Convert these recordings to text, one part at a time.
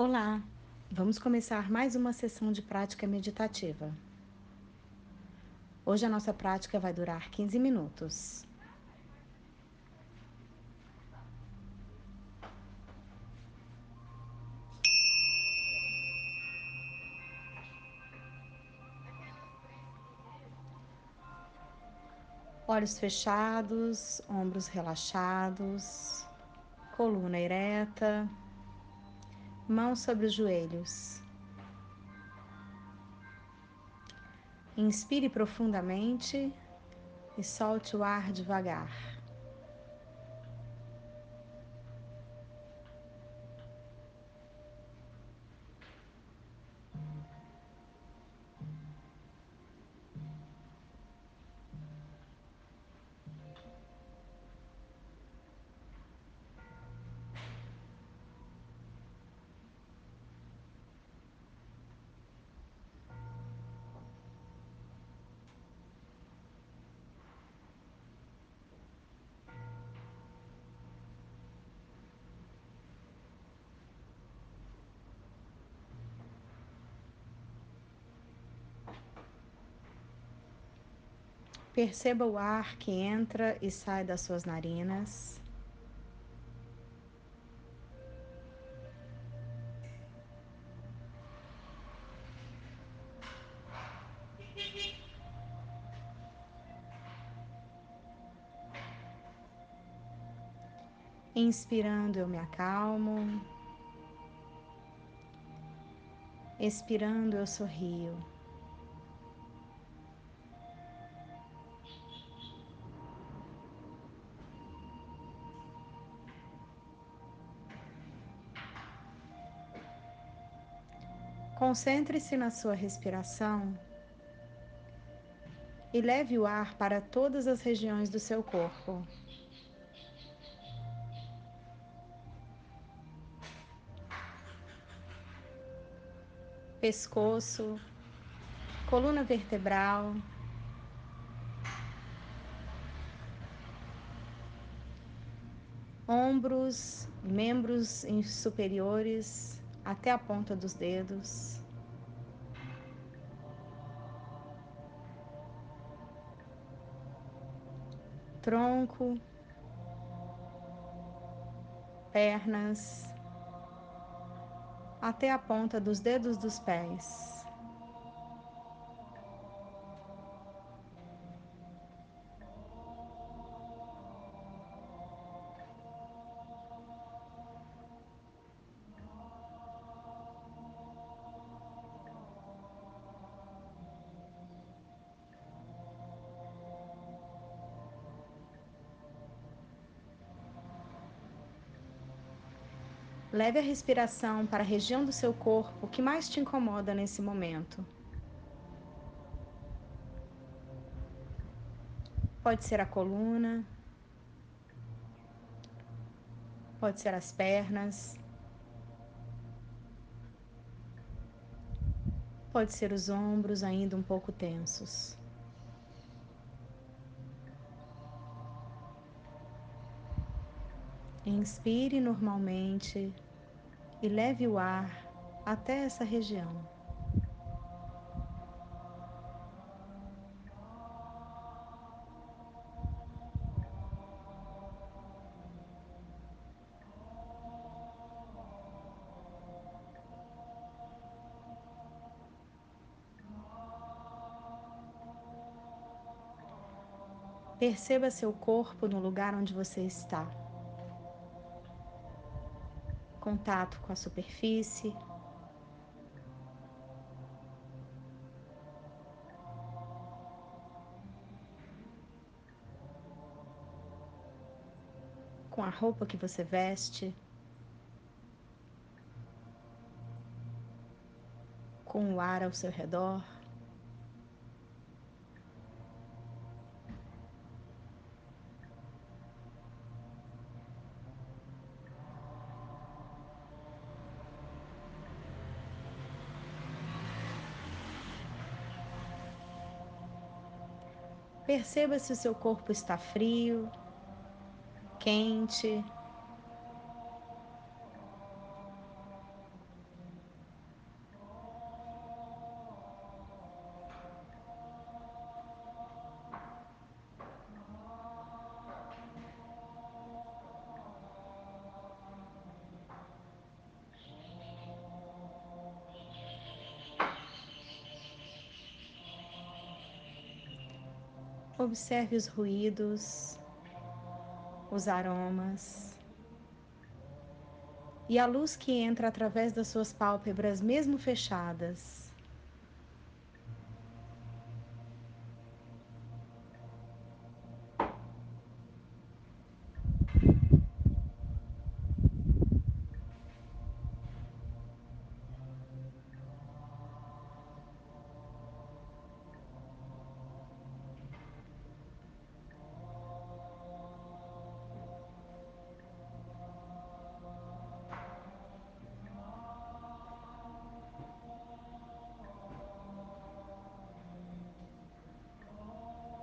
Olá, vamos começar mais uma sessão de prática meditativa. Hoje a nossa prática vai durar 15 minutos. Olhos fechados, ombros relaxados, coluna ereta mãos sobre os joelhos. Inspire profundamente e solte o ar devagar. Perceba o ar que entra e sai das suas narinas. Inspirando, eu me acalmo. Expirando, eu sorrio. Concentre-se na sua respiração e leve o ar para todas as regiões do seu corpo. Pescoço, coluna vertebral, ombros, membros superiores até a ponta dos dedos. Tronco, pernas, até a ponta dos dedos dos pés. Leve a respiração para a região do seu corpo que mais te incomoda nesse momento. Pode ser a coluna, pode ser as pernas, pode ser os ombros ainda um pouco tensos. Inspire normalmente e leve o ar até essa região. Perceba seu corpo no lugar onde você está. Contato com a superfície. Com a roupa que você veste. Com o ar ao seu redor. Perceba se o seu corpo está frio, quente. Observe os ruídos, os aromas e a luz que entra através das suas pálpebras, mesmo fechadas.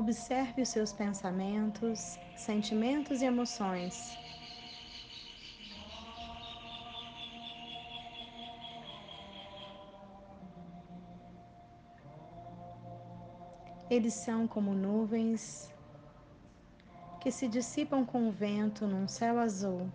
Observe os seus pensamentos, sentimentos e emoções. Eles são como nuvens que se dissipam com o vento num céu azul.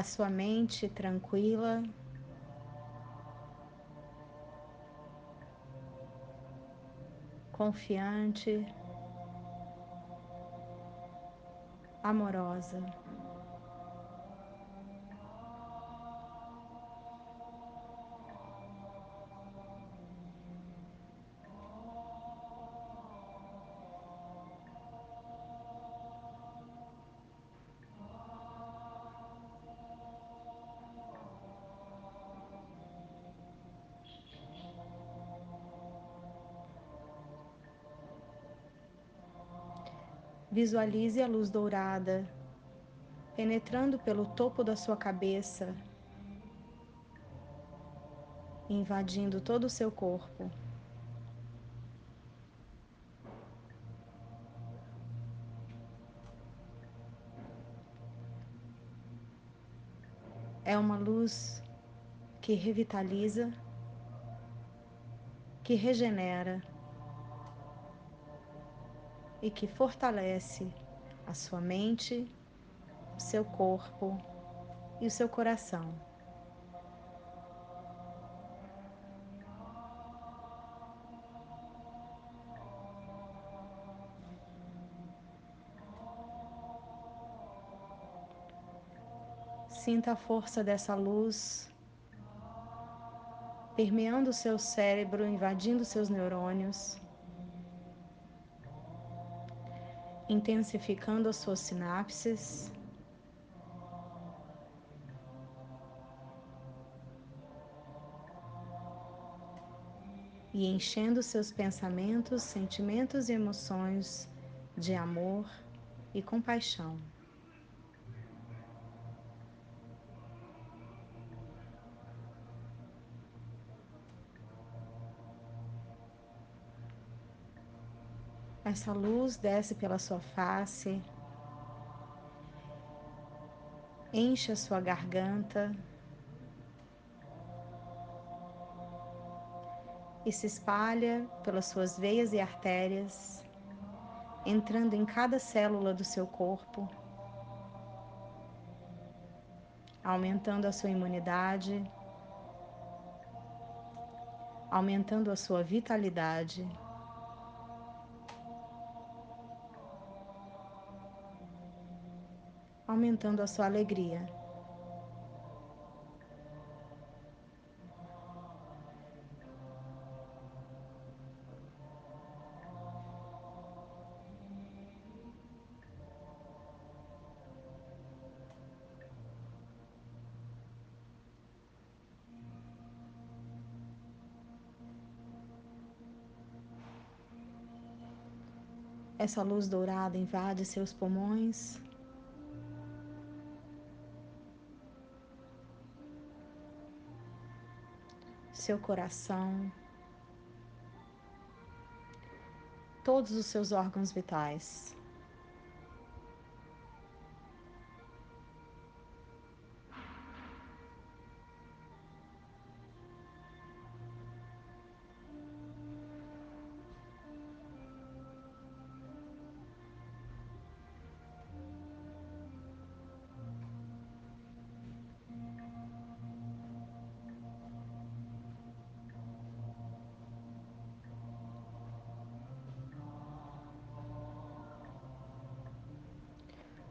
A sua mente tranquila. Confiante, amorosa. Visualize a luz dourada penetrando pelo topo da sua cabeça, invadindo todo o seu corpo. É uma luz que revitaliza, que regenera e que fortalece a sua mente, o seu corpo e o seu coração. Sinta a força dessa luz permeando o seu cérebro, invadindo seus neurônios. Intensificando as suas sinapses. E enchendo seus pensamentos, sentimentos e emoções de amor e compaixão. Essa luz desce pela sua face, enche a sua garganta e se espalha pelas suas veias e artérias, entrando em cada célula do seu corpo, aumentando a sua imunidade, aumentando a sua vitalidade. Aumentando a sua alegria. Essa luz dourada invade seus pulmões. Seu coração, todos os seus órgãos vitais.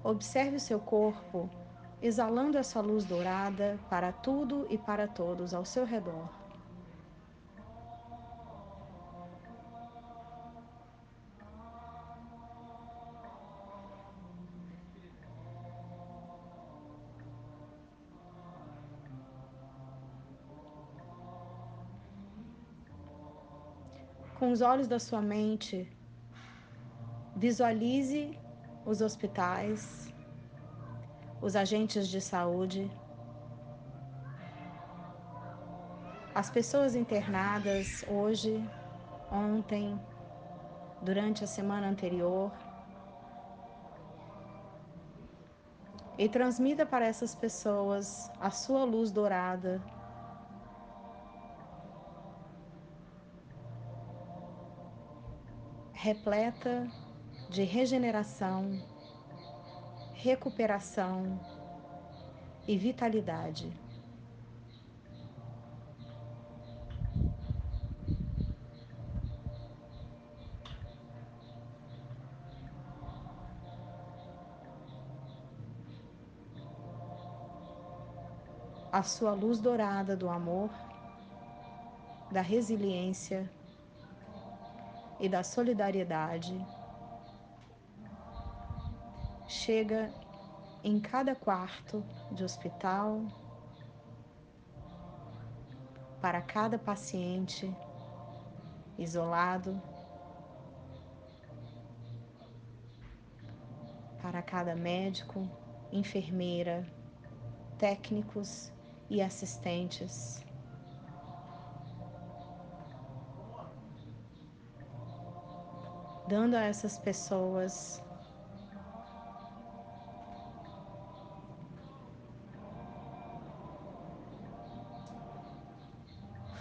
Observe o seu corpo exalando essa luz dourada para tudo e para todos ao seu redor. Com os olhos da sua mente, visualize os hospitais, os agentes de saúde, as pessoas internadas hoje, ontem, durante a semana anterior. E transmita para essas pessoas a sua luz dourada repleta de regeneração, recuperação e vitalidade. A sua luz dourada do amor, da resiliência, e da solidariedade chega em cada quarto de hospital, para cada paciente isolado, para cada médico, enfermeira, técnicos e assistentes. dando a essas pessoas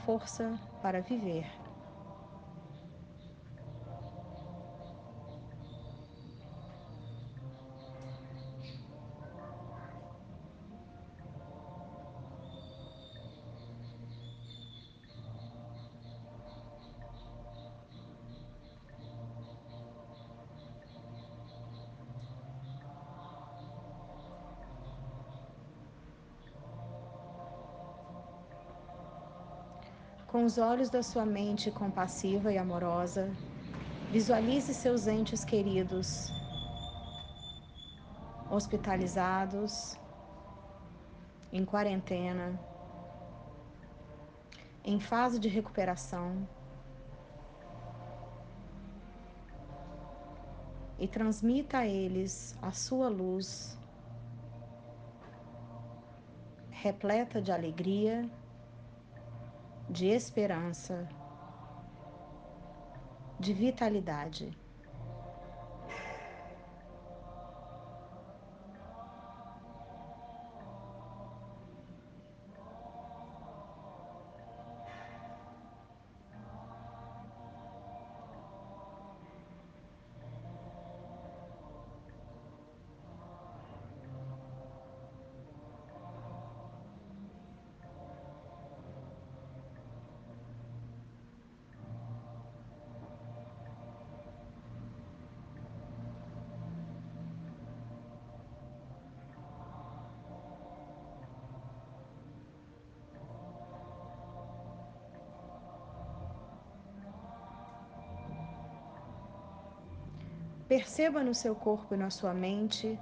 força para viver. Com os olhos da sua mente compassiva e amorosa, visualize seus entes queridos hospitalizados, em quarentena, em fase de recuperação. E transmita a eles a sua luz, repleta de alegria de esperança, de vitalidade. Perceba no seu corpo e na sua mente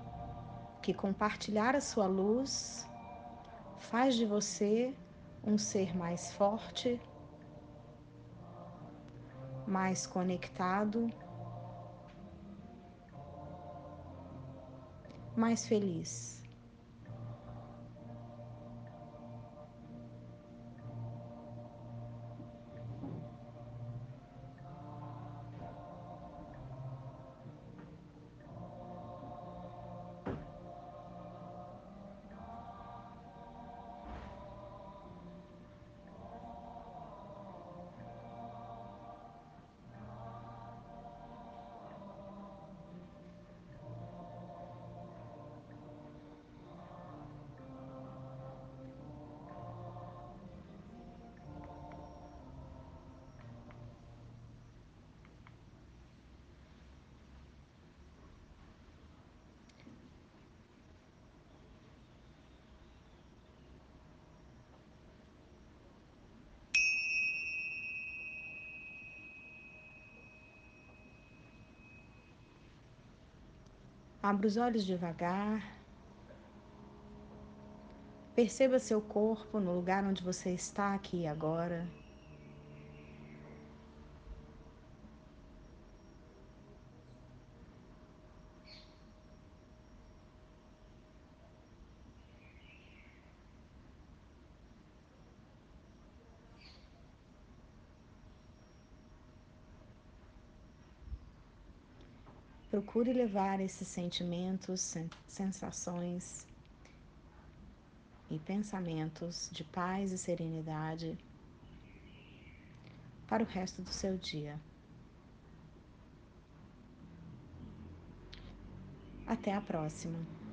que compartilhar a sua luz faz de você um ser mais forte, mais conectado, mais feliz. Abra os olhos devagar. Perceba seu corpo no lugar onde você está aqui agora. Procure levar esses sentimentos, sensações e pensamentos de paz e serenidade para o resto do seu dia. Até a próxima!